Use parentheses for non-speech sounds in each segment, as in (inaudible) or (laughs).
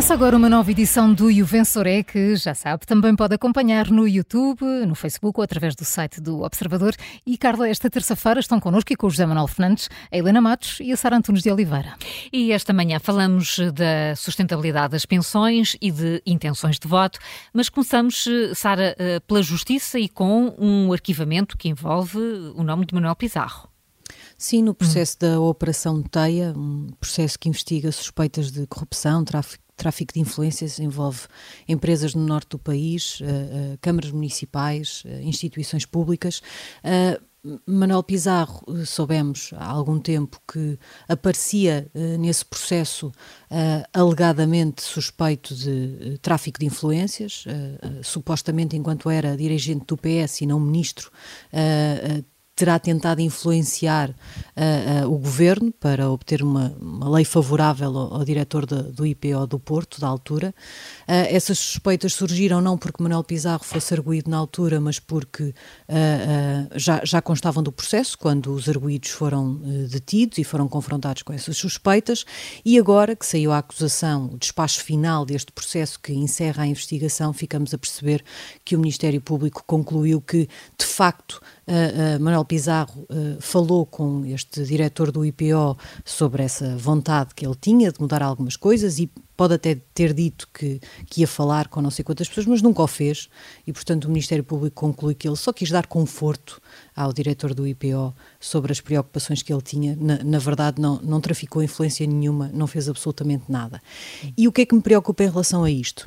Começa agora uma nova edição do Juvensoré, que já sabe, também pode acompanhar no YouTube, no Facebook ou através do site do Observador. E, Carla, esta terça-feira estão connosco e com o José Manuel Fernandes, a Helena Matos e a Sara Antunes de Oliveira. E esta manhã falamos da sustentabilidade das pensões e de intenções de voto, mas começamos, Sara, eh, pela Justiça e com um arquivamento que envolve o nome de Manuel Pizarro. Sim, no processo hum. da Operação Teia, um processo que investiga suspeitas de corrupção, tráfico tráfico de influências envolve empresas no norte do país, uh, uh, câmaras municipais, uh, instituições públicas. Manuel Pizarro, soubemos há algum tempo que aparecia nesse processo alegadamente suspeito de tráfico de influências, supostamente enquanto era dirigente do PS e não ministro, terá tentado influenciar uh, uh, o governo para obter uma, uma lei favorável ao, ao diretor de, do IPO do Porto, da altura. Uh, essas suspeitas surgiram não porque Manuel Pizarro fosse arguído na altura, mas porque já, já constavam do processo, quando os arguídos foram detidos e foram confrontados com essas suspeitas, e agora que saiu a acusação, o despacho final deste processo que encerra a investigação, ficamos a perceber que o Ministério Público concluiu que, de facto, uh, Manuel Pizarro uh, falou com este diretor do IPO sobre essa vontade que ele tinha de mudar algumas coisas e pode até ter dito que, que ia falar com não sei quantas pessoas, mas nunca o fez e, portanto, o Ministério Público conclui que ele só quis dar conforto ao diretor do IPO sobre as preocupações que ele tinha. Na, na verdade, não, não traficou influência nenhuma, não fez absolutamente nada. E o que é que me preocupa em relação a isto?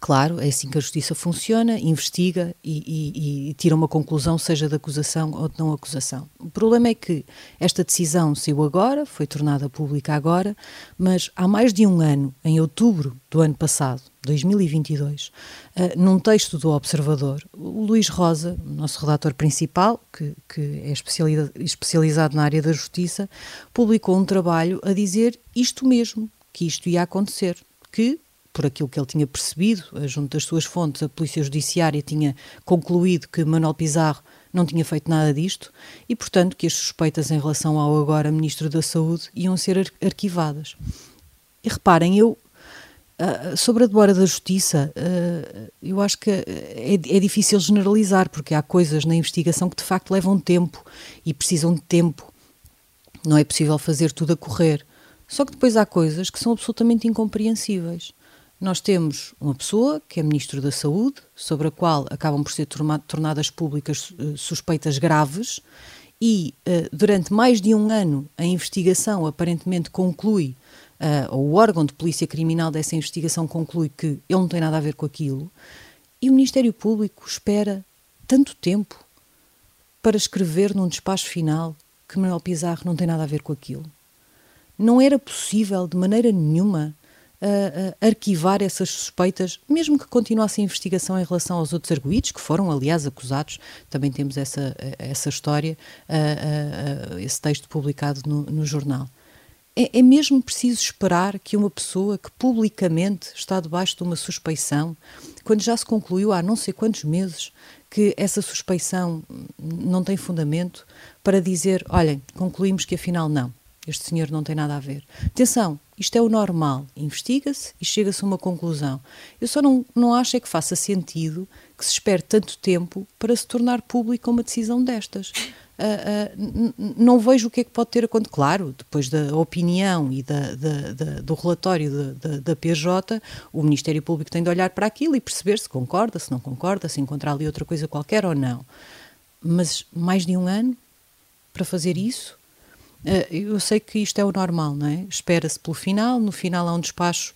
Claro, é assim que a justiça funciona, investiga e, e, e, tira uma conclusão, seja de acusação ou de não acusação. O problema é que esta decisão saiu agora, foi tornada pública agora, mas há mais de um ano, em outubro do ano passado, 2022, uh, eh, num texto do Observador, o Luís Rosa, nosso redator principal, que, que é especializado na área da justiça, publicou um trabalho a dizer isto mesmo, que isto ia acontecer, que por aquilo que ele tinha percebido, eh, junto das suas fontes, a Polícia Judiciária tinha concluído que Manuel Pizarro não tinha feito nada disto e, portanto, que as suspeitas em relação ao agora Ministro da Saúde iam ser arquivadas. E reparem, eu, uh, sobre a demora da Justiça, uh, eu acho que é, é difícil generalizar, porque há coisas na investigação que de facto levam tempo e precisam de tempo. Não é possível fazer tudo a correr. Só que depois há coisas que são absolutamente incompreensíveis nós temos uma pessoa que é Ministro da Saúde, sobre a qual acabam por ser tornadas públicas uh, suspeitas graves, e uh, durante mais de um ano a investigação aparentemente conclui, uh, ou o órgão de polícia criminal dessa investigação conclui que ele não tem nada a ver com aquilo, e o Ministério Público espera tanto tempo para escrever num despacho final que Manuel Pizarro não tem nada a ver com aquilo. Não era possível, de maneira nenhuma, uh, arquivar essas suspeitas, mesmo que continuasse a investigação em relação aos outros arguídos, que foram, aliás, acusados. Também temos essa, essa história, uh, uh, esse texto publicado no, no jornal. É, é, mesmo preciso esperar que uma pessoa que publicamente está debaixo de uma suspeição, quando já se concluiu há não sei quantos meses que essa suspeição não tem fundamento, para dizer: olhem, concluímos que afinal não, este senhor não tem nada a ver. Atenção, isto é o normal. Investiga-se e chega-se a uma conclusão. Eu só não, não acho é que faça sentido que se espere tanto tempo para se tornar pública uma decisão destas. Uh, uh, não vejo o que é que pode ter acontecido. Claro, depois da opinião e da, da, da, do relatório da, PJ, o Ministério Público tem de olhar para aquilo e perceber se concorda, se não concorda, se encontrar ali outra coisa qualquer ou não. Mas mais de um ano para fazer isso? Eh, eu sei que isto é o normal, não é? Espera-se pelo final, no final há um despacho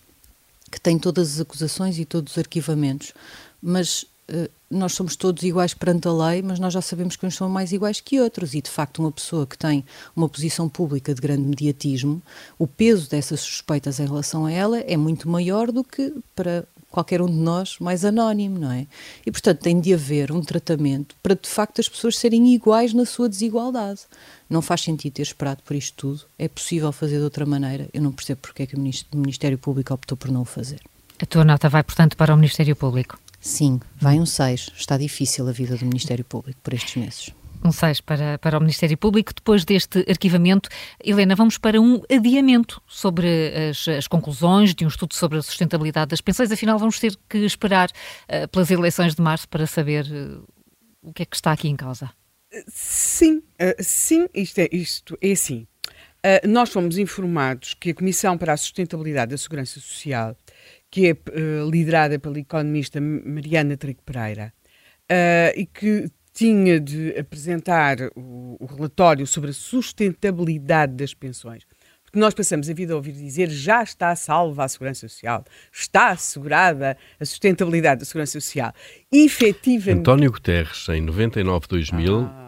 que tem todas as acusações e todos os arquivamentos, mas eh, nós somos todos iguais perante a lei, mas nós já sabemos que uns são mais iguais que outros. E, de facto, uma pessoa que tem uma posição pública de grande mediatismo, o peso dessas suspeitas em relação a ela é muito maior do que para qualquer um de nós mais anónimo, não é? E, portanto, tem de haver um tratamento para, de facto, as pessoas serem iguais na sua desigualdade. Não faz sentido ter esperado por isto tudo. É possível fazer de outra maneira. Eu não percebo porque é que o Ministério Público optou por não o fazer. A tua nota vai, portanto, para o Ministério Público? Sim, vai um 6. Está difícil a vida do Ministério Público por estes meses. 6 para, para o Ministério Público. Depois deste arquivamento, Helena, vamos para um adiamento sobre as, as conclusões de um estudo sobre a sustentabilidade das pensões. Afinal, vamos ter que esperar uh, pelas eleições de março para saber uh, o que é que está aqui em causa. Sim, uh, sim, isto é, isto é assim. Uh, nós fomos informados que a Comissão para a Sustentabilidade da Segurança Social, que é uh, liderada pela economista Mariana Trigo Pereira, e que tinha de apresentar o, o, relatório sobre a sustentabilidade das pensões. Porque nós passamos a vida a ouvir dizer já está salva a segurança social, está assegurada a sustentabilidade da segurança social. Efetivamente. António Guterres, em 99-2000. Ah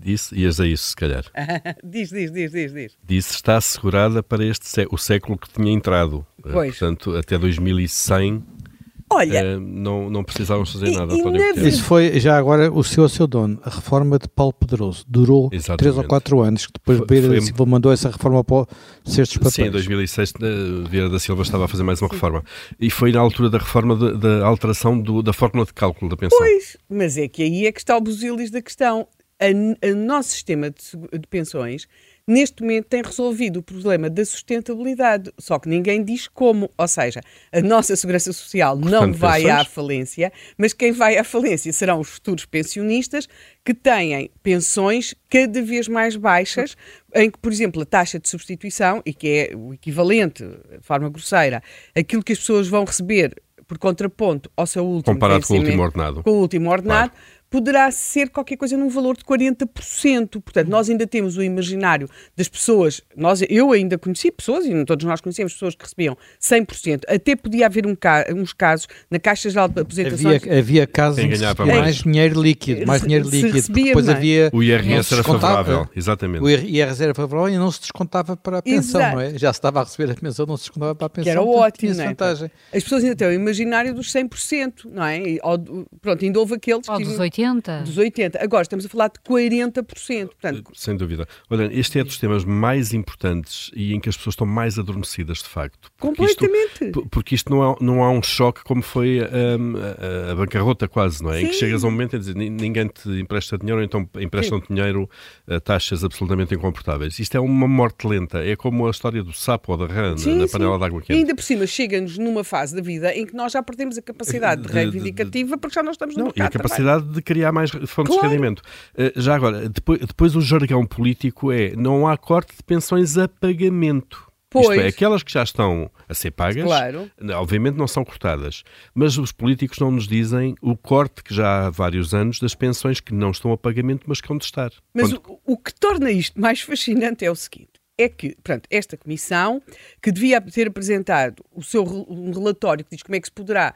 Disse, ias a isso, se calhar. (laughs) diz, diz, diz, diz, diz. Disse está assegurada para este sé o século que tinha entrado. Eh, pois. Portanto, até 2100 Olha, uh, não, não precisávamos fazer nada. E, Isso foi já agora o seu a seu dono, a reforma de Paulo Pedroso. Durou Exatamente. 3 ou 4 anos, que depois Vieira da Silva mandou essa reforma para cestos papéis. Sim, em 2006 eh, Vieira da Silva estava a fazer mais uma reforma. E foi na altura da reforma da alteração do, da fórmula de cálculo da pensão. Pois, mas é que aí é que está o busilis da questão o nosso sistema de, de, pensões, neste momento, tem resolvido o problema da sustentabilidade, só que ninguém diz como. Ou seja, a nossa segurança social Portanto, não vai pensões? à falência, mas quem vai à falência serão os futuros pensionistas que têm pensões cada vez mais baixas, em que, por exemplo, a taxa de substituição, e que é o equivalente, de forma grosseira, aquilo que as pessoas vão receber por contraponto ao seu último Comparado com o último ordenado. Com o último ordenado. Claro poderá ser qualquer coisa num valor de 40%. Portanto, nós ainda temos o imaginário das pessoas, nós, eu ainda conheci pessoas, e todos nós conhecemos pessoas que recebiam 100%, até podia haver um, uns casos na Caixa Geral de Apresentações. Havia, havia casos em que mais. mais dinheiro líquido, mais dinheiro líquido, depois mais. havia... O IRS era favorável, exatamente. O IRS era favorável e não se descontava para a pensão, Exato. não é? Já se estava a receber a pensão, não se descontava para a pensão. Que era ótimo, não é? As pessoas ainda têm o imaginário dos 100%, não é? E, pronto, ainda houve aqueles... Ou dos 80%. 80%. Dos 80%. Agora estamos a falar de 40%. Portanto... Sem dúvida. Olha, este é dos temas mais importantes e em que as pessoas estão mais adormecidas, de facto. Porque Completamente. Isto, porque isto não, é, não há um choque como foi um, a, a, bancarrota quase, não é? Sim. Em que chegas a um momento e dizer ninguém te empresta dinheiro, ou então emprestam dinheiro a taxas absolutamente incomportáveis. Isto é uma morte lenta. É como a história do sapo ou da rã sim, na, panela de água quente. E ainda por cima chega-nos numa fase da vida em que nós já perdemos a capacidade de, reivindicativa porque já não estamos no não, mercado. E a capacidade de criar mais fontes claro. de rendimento. Uh, já agora, depois, depois o jargão político é não há corte de pensões a pagamento. Pois. Isto é, aquelas que já estão a ser pagas, claro. obviamente não são cortadas, mas os políticos não nos dizem o corte que já há vários anos das pensões que não estão a pagamento, mas que vão de estar. Mas Quando... o, o, que torna isto mais fascinante é o seguinte: é que, pronto, esta comissão, que devia ter apresentado o seu um relatório que diz como é que se poderá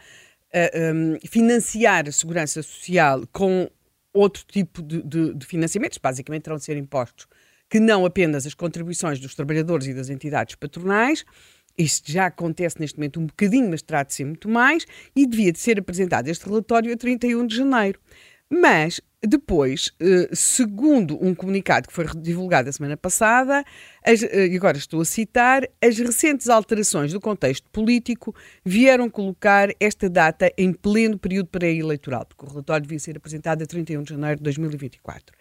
um, financiar a segurança social com outro tipo de, de, de financiamentos, basicamente terão de ser impostos, que não apenas as contribuições dos trabalhadores e das entidades patronais. Isto já acontece neste momento um bocadinho, mas ser muito mais, e devia de ser apresentado este relatório a 31 de janeiro. Mas depois, eh, segundo um comunicado que foi divulgado a semana passada, eh, e agora estou a citar, as recentes alterações do contexto político vieram colocar esta data em pleno período pré-eleitoral, porque o relatório devia ser apresentado a 31 de janeiro de 2024.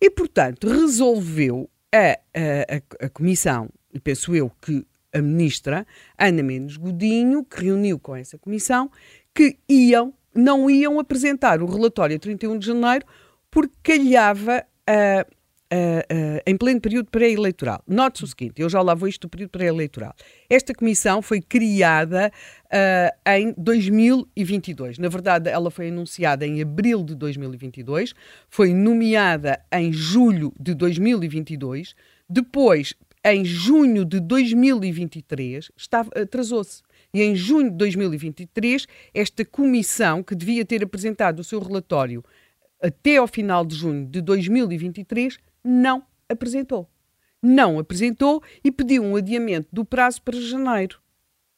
E, portanto, resolveu a, a, a Comissão, e penso eu que a ministra Ana Mendes Godinho, que reuniu com essa comissão, que iam não iam apresentar o relatório a 31 de janeiro porque calhava uh, uh, uh, em pleno período pré-eleitoral. Note-se o seguinte, eu já lá vou isto do período pré-eleitoral. Esta comissão foi criada em 2022. Na verdade, ela foi anunciada em abril de 2022, foi nomeada em julho de 2022, depois, em junho de 2023, atrasou-se. E em junho de 2023, esta comissão, que devia ter apresentado o seu relatório até ao final de junho de 2023, não apresentou. Não apresentou e pediu um adiamento do prazo para janeiro.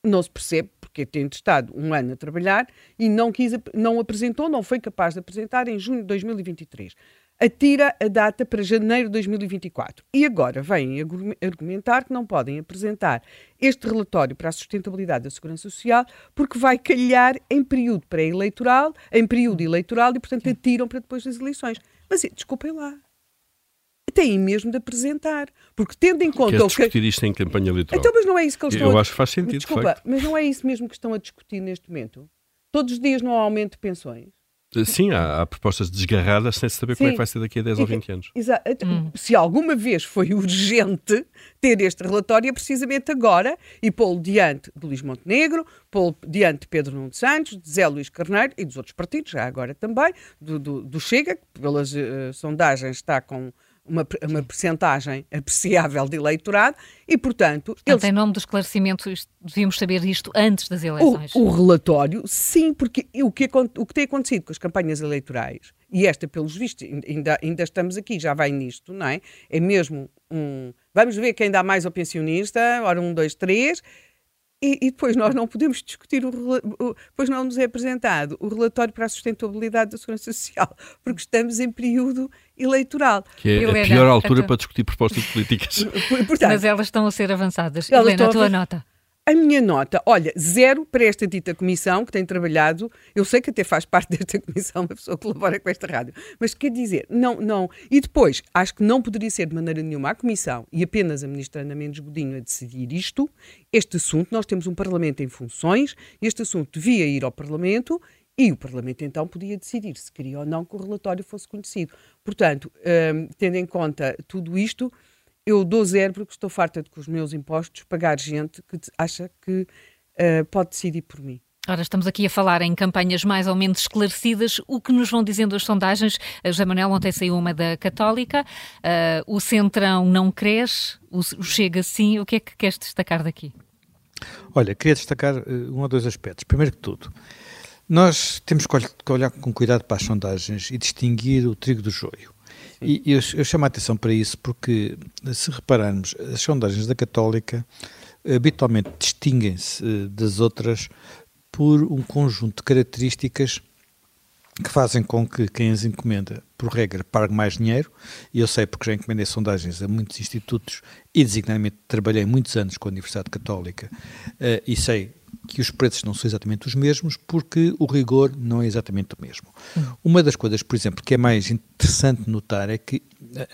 Não se percebe porque tem estado um ano a trabalhar e não, quis, não apresentou, não foi capaz de apresentar em junho de 2023 atira a data para janeiro de 2024. E agora vêm argumentar que não podem apresentar este relatório para a sustentabilidade da segurança social porque vai calhar em período pré-eleitoral, em período eleitoral e, portanto, atiram para depois das eleições. Mas desculpem lá. têm mesmo de apresentar. Porque tendo em conta. Queres discutir que... isto em campanha eleitoral? Então, mas não é isso que eles estão Eu a... acho que faz sentido. Desculpa, mas não é isso mesmo que estão a discutir neste momento? Todos os dias não há aumento de pensões. Sim, há, há, propostas desgarradas sem saber Sim. como é que vai ser daqui a 10 ou 20 anos. Exato. Hum. Se alguma vez foi (laughs) urgente ter este relatório, é precisamente agora, e pô-lo diante de Luís Montenegro, pô-lo diante de Pedro Nuno Santos, de Zé Luís Carneiro e dos outros partidos, já agora também, do, do, do Chega, que pelas uh, sondagens está com uma, uma percentagem apreciável de eleitorado e, portanto... Portanto, eles... em nome do esclarecimento, devíamos saber isto antes das eleições. O, o relatório, sim, porque o que, o que tem acontecido com as campanhas eleitorais, e esta, pelos vistos, ainda, ainda estamos aqui, já vai nisto, não é? É mesmo um... Vamos ver quem dá mais ao pensionista, ora um, dois, três, e, e, depois nós não podemos discutir, o, o, depois não nos é apresentado o relatório para a sustentabilidade da Segurança Social, porque estamos em período eleitoral. Que é Eu a pior altura para discutir propostas políticas. Portanto, Mas elas estão a ser avançadas. Helena, a tua a... nota. A minha nota, olha, zero para esta dita comissão que tem trabalhado. Eu sei que até faz parte (laughs) desta comissão, uma pessoa que colabora com esta rádio, mas quer dizer, não, não. E depois, acho que não poderia ser de maneira nenhuma a comissão e apenas a ministra Ana Mendes Godinho a decidir isto. Este assunto, nós temos um Parlamento em funções, este assunto devia ir ao Parlamento e o Parlamento então podia decidir se queria ou não que o relatório fosse conhecido. Portanto, hum, tendo em conta tudo isto, eu dou zero porque estou farta de com os meus impostos pagar gente que acha que uh, pode decidir por mim. Ora, estamos aqui a falar em campanhas mais ou menos esclarecidas. O que nos vão dizendo as sondagens? A José Manuel ontem saiu uma da Católica, uh, o Centrão não cresce, o, Chega sim. O que é que queres destacar daqui? Olha, queria destacar uh, um ou dois aspectos. Primeiro que tudo, nós temos que olhar com cuidado para as sondagens e distinguir o trigo do joio. E eu, eu chamo a atenção para isso porque, se repararmos, as sondagens da Católica habitualmente distinguem-se eh, das outras por um conjunto de características que fazem com que quem as encomenda, por regra, pague mais dinheiro, e eu sei porque já encomendei sondagens a muitos institutos e designadamente trabalhei muitos anos com a Universidade Católica uh, e sei que os preços não são exatamente os mesmos porque o rigor não é exatamente o mesmo. Uhum. Uma das coisas, por exemplo, que é mais interessante notar é que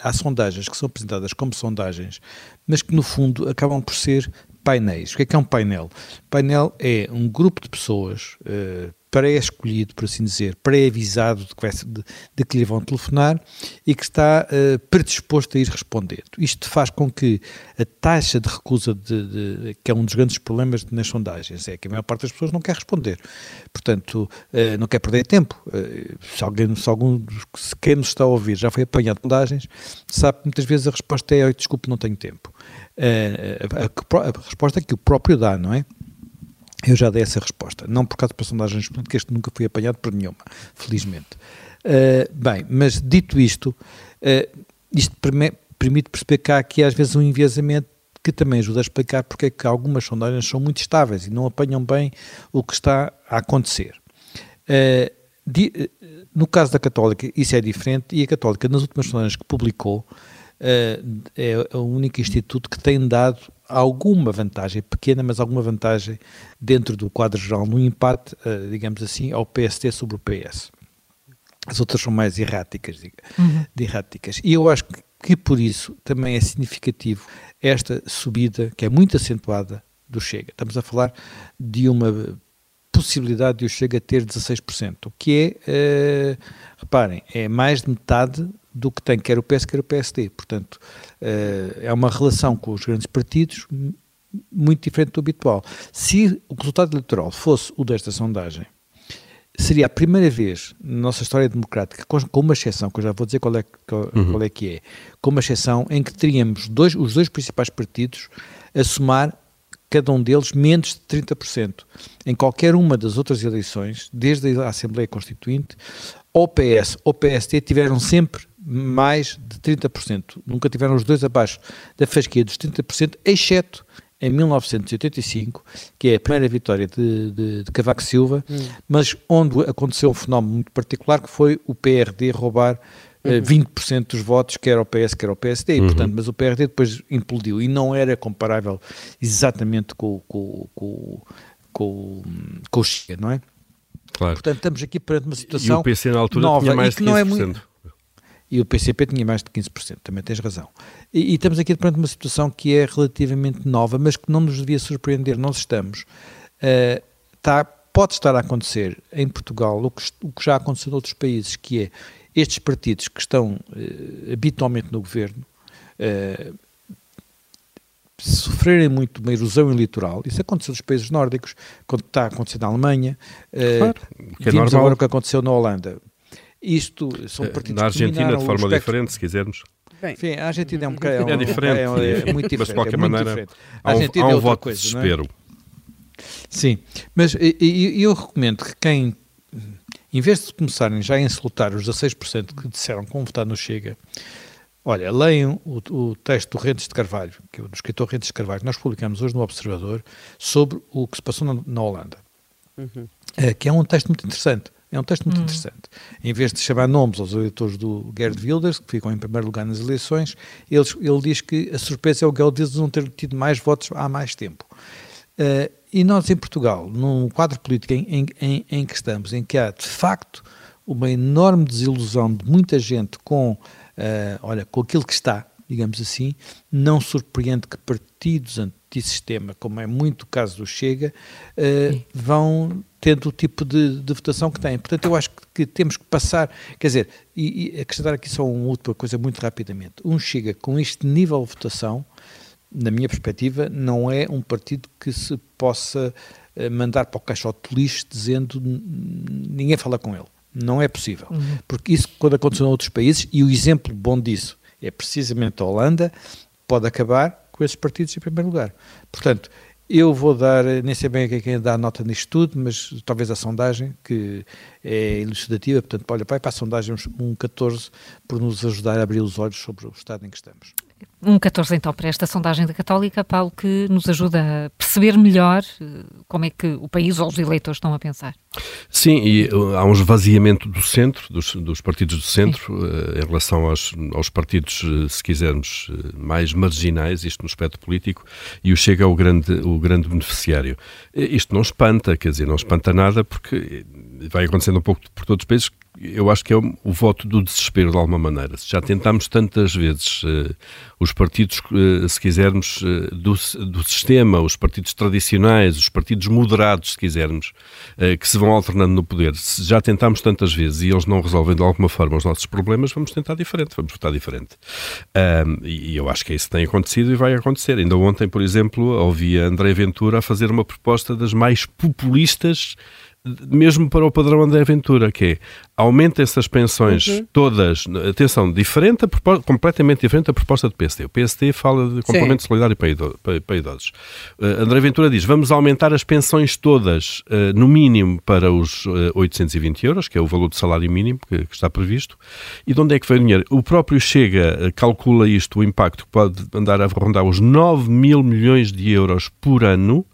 há sondagens que são apresentadas como sondagens, mas que no fundo acabam por ser painéis. O que é que é um painel? Painel é um grupo de pessoas uh, pré-escolhido, por assim dizer, pré-avisado de, de, de, que lhe vão telefonar e que está uh, predisposto a ir respondendo. Isto faz com que a taxa de recusa, de, que é um dos grandes problemas nas sondagens, é que a maior parte das pessoas não quer responder. Portanto, uh, não quer perder tempo. Uh, se alguém, se algum, se quem nos está a ouvir já foi apanhado de sondagens, sabe que muitas vezes a resposta é, desculpe, não tenho tempo. A, a, a, a resposta é que o próprio dá, não é? Eu já dei essa resposta, não por causa de personagens, porque este nunca foi apanhado por nenhuma, felizmente. Uh, bem, mas dito isto, uh, isto permite perceber que há aqui às vezes um enviesamento que também ajuda a explicar porque é que algumas sondagens são muito estáveis e não apanham bem o que está a acontecer. Uh, di, no caso da Católica, isso é diferente e a Católica, nas últimas sondagens que publicou, é o único instituto que tem dado alguma vantagem, pequena, mas alguma vantagem dentro do quadro geral, no empate, uh, digamos assim, ao PST sobre o PS. As outras são mais erráticas, uhum. erráticas. E eu acho que, que por isso também é significativo esta subida, que é muito acentuada, do Chega. Estamos a falar de uma possibilidade de o Chega ter 16%, o que é, uh, reparem, é mais de metade do que tem quer o PS, quer o PSD. Portanto, uh, é uma relação com os grandes partidos muito diferente do habitual. Se o resultado eleitoral fosse o desta sondagem, seria a primeira vez na nossa história democrática, com uma exceção, que eu já vou dizer qual é, qual, uhum. qual é que é, com uma exceção em que teríamos dois, os dois principais partidos a somar cada um deles menos de 30%. Em qualquer uma das outras eleições, desde a Assembleia Constituinte, ou PS ou PST tiveram sempre mais de 30%. Nunca tiveram os dois abaixo da fasquia dos 30%, exceto em 1985, que é a primeira vitória de, de, de Cavaco Silva, hum. mas onde aconteceu um fenómeno muito particular que foi o PRD roubar uh, uhum. 20% dos votos, quer ao PS, quer ao PSD, uhum. portanto, mas o PRD depois implodiu e não era comparável exatamente com, com, com, com, com o Chega, não é? Claro. Portanto, estamos aqui perante uma situação e o PC na altura nova, tinha mais de 15%. Não é muito, E o PCP tinha mais de 15%, também tens razão. E, e estamos aqui perante uma situação que é relativamente nova, mas que não nos devia surpreender. Nós estamos. Uh, está, pode estar a acontecer em Portugal o que, o que já aconteceu em outros países, que é estes partidos que estão uh, habitualmente no governo uh, sofrerem muito uma erosão eleitoral, isso aconteceu nos países nórdicos, quando está acontecendo na Alemanha, claro, uh, é vimos agora o que aconteceu na Holanda. Isto são partidos Na Argentina, de forma diferente, se quisermos. Bem, Enfim, a Argentina é um bocado. É, é, diferente, é, é, muito diferente. Mas de qualquer é maneira, há um, há um voto coisa, de desespero. Sim, mas e, eu recomendo que quem, em vez de começarem já a insultar os 16% que disseram como votar no Chega, olha, leiam o, o, texto do Rentes de Carvalho, que é o do escritor Rentes de Carvalho, que nós publicamos hoje no Observador, sobre o que se passou na, na Holanda. Uhum. É, que é um texto muito interessante. É um texto muito uhum. interessante. Em vez de chamar nomes aos eleitores do Gerd Wilders, que ficam em primeiro lugar nas eleições, ele, ele diz que a surpresa é o Gerd Wilders não ter tido mais votos há mais tempo. Uh, e nós, em Portugal, num quadro político em, em, em, que estamos, em que há de facto uma enorme desilusão de muita gente com, uh, olha, com aquilo que está, digamos assim, não surpreende que partidos antissistema, como é muito o caso do Chega, uh, vão tendo o tipo de, de, votação que têm. Portanto, eu acho que, que temos que passar, quer dizer, e, e acrescentar aqui só uma última coisa muito rapidamente. Um Chega com este nível de votação na minha perspectiva, não é um partido que se possa eh, mandar para o caixote de lixo dizendo ninguém fala com ele. Não é possível. Uhum. Porque isso, quando aconteceu em outros países, e o exemplo bom disso é precisamente a Holanda, pode acabar com esses partidos em primeiro lugar. Portanto, eu vou dar, nem sei bem a quem dá nota nisto tudo, mas talvez a sondagem, que é elucidativa, portanto, olha, vai para a sondagem um 14 por nos ajudar a abrir os olhos sobre o estado em que estamos. Um 14 então para esta sondagem da Católica, Paulo, que nos ajuda a perceber melhor eh, como é que o país ou os eleitores estão a pensar. Sim, e uh, há um esvaziamento do centro, dos, dos partidos do centro, uh, em relação aos, aos partidos, se quisermos, mais marginais, isto no aspecto político, e o Chega é o grande, o grande beneficiário. Isto não espanta, quer dizer, não espanta nada, porque vai acontecendo um pouco por todos os países, eu acho que é o, voto do desespero de alguma maneira. Já tentámos tantas vezes uh, os partidos, uh, se quisermos, uh, do, do, sistema, os partidos tradicionais, os partidos moderados, se quisermos, que se vão alternando no poder. Se já tentámos tantas vezes e eles não resolvem de alguma forma os nossos problemas, vamos tentar diferente, vamos votar diferente. E, eu acho que isso tem acontecido e vai acontecer. Ainda ontem, por exemplo, ouvi a André Ventura a fazer uma proposta das mais populistas mesmo para o padrão André Ventura, que é aumenta essas pensões uhum. todas, atenção, diferente, completamente diferente da proposta do PSD. O PSD fala de complemento Sim. solidário para, idosos. Para, idosos. Uh, André Ventura diz, vamos aumentar as pensões todas, uh, no mínimo para os uh, 820 euros, que é o valor do salário mínimo que, que, está previsto. E de onde é que vem o dinheiro? O próprio Chega calcula isto, o impacto que pode andar a rondar os 9 mil milhões de euros por ano,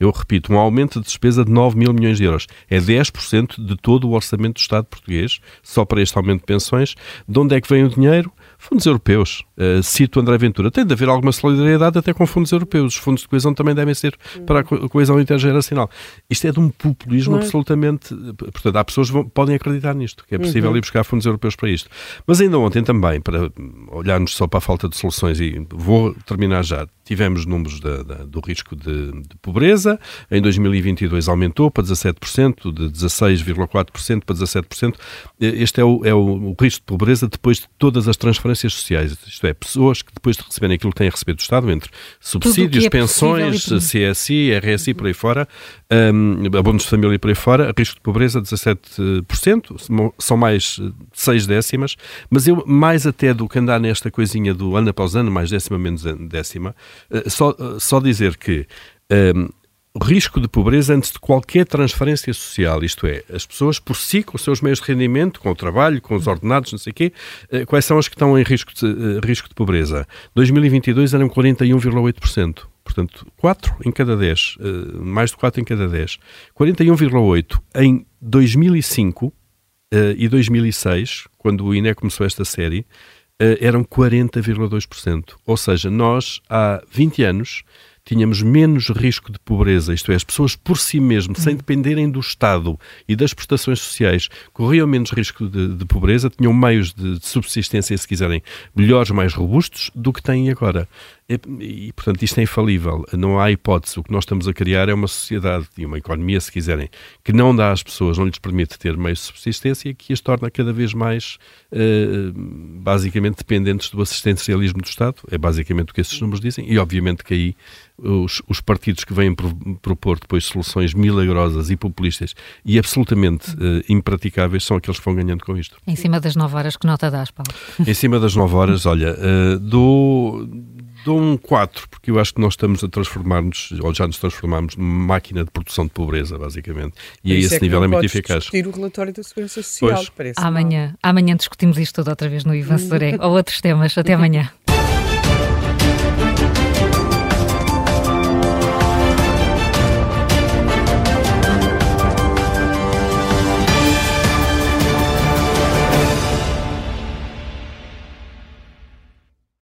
eu repito, um aumento de despesa de 9 mil milhões de euros. É 10% de todo o orçamento do Estado português, só para este aumento de pensões. De onde é que vem o dinheiro? Fundos europeus. Uh, cito André Ventura. Tem de haver alguma solidariedade até com fundos europeus. Os fundos de coesão também devem ser para a coesão intergeracional. Isto é de um populismo Não. absolutamente. Portanto, há pessoas que podem acreditar nisto, que é possível uhum. ir buscar fundos europeus para isto. Mas ainda ontem também, para olharmos só para a falta de soluções, e vou terminar já, tivemos números da, da, do risco de, de, pobreza. Em 2022 aumentou para 17%, de 16,4% para 17%. Este é o, é o, o risco de pobreza depois de todas as transferências sociais, isto é, pessoas que depois de receberem aquilo que têm a receber do Estado, entre subsídios, é pensões, CSI, RSI, por aí fora, um, abonos de família por aí fora, risco de pobreza 17%, são mais 6 décimas, mas eu, mais até do que andar nesta coisinha do ano após ano, mais décima, menos décima, eh, só, só dizer que um, risco de pobreza antes de qualquer transferência social, isto é, as pessoas por si, com os seus meios de rendimento, com o trabalho, com os ordenados, não sei o quê, eh, quais são as que estão em risco de, risco de pobreza? 2022 eram 41,8%. Portanto, 4 em cada 10, uh, eh, mais de 4 em cada 10. 41,8 em 2005 uh, e 2006, quando o INE começou esta série, eram 40,2%. Ou seja, nós, há 20 anos, tínhamos menos risco de pobreza, isto é, as pessoas por si mesmas, sem dependerem do Estado e das prestações sociais, corriam menos risco de, de pobreza, tinham meios de, de subsistência, se quiserem, melhores, mais robustos do que têm agora. E, e, portanto, isto é infalível. Não há hipótese. O que nós estamos a criar é uma sociedade e uma economia, se quiserem, que não dá às pessoas, não lhes permite ter meios de subsistência e que as torna cada vez mais, uh, basicamente, dependentes do assistencialismo do Estado. É basicamente o que esses números dizem. E, obviamente, que aí os, os partidos que vêm pro, propor depois soluções milagrosas e populistas e absolutamente uh, impraticáveis são aqueles que vão ganhando com isto. Em cima das 9 horas, que nota dás, Paulo? Em cima das 9 horas, olha, uh, do Dou um 4, porque eu acho que nós estamos a transformar-nos, ou já nos transformamos, numa máquina de produção de pobreza, basicamente. E a esse é nível é muito eficaz. discutir o relatório da Segurança Social, pois. parece. Amanhã, amanhã discutimos isto tudo outra vez no Ivan Soré, ou outros temas. Até amanhã.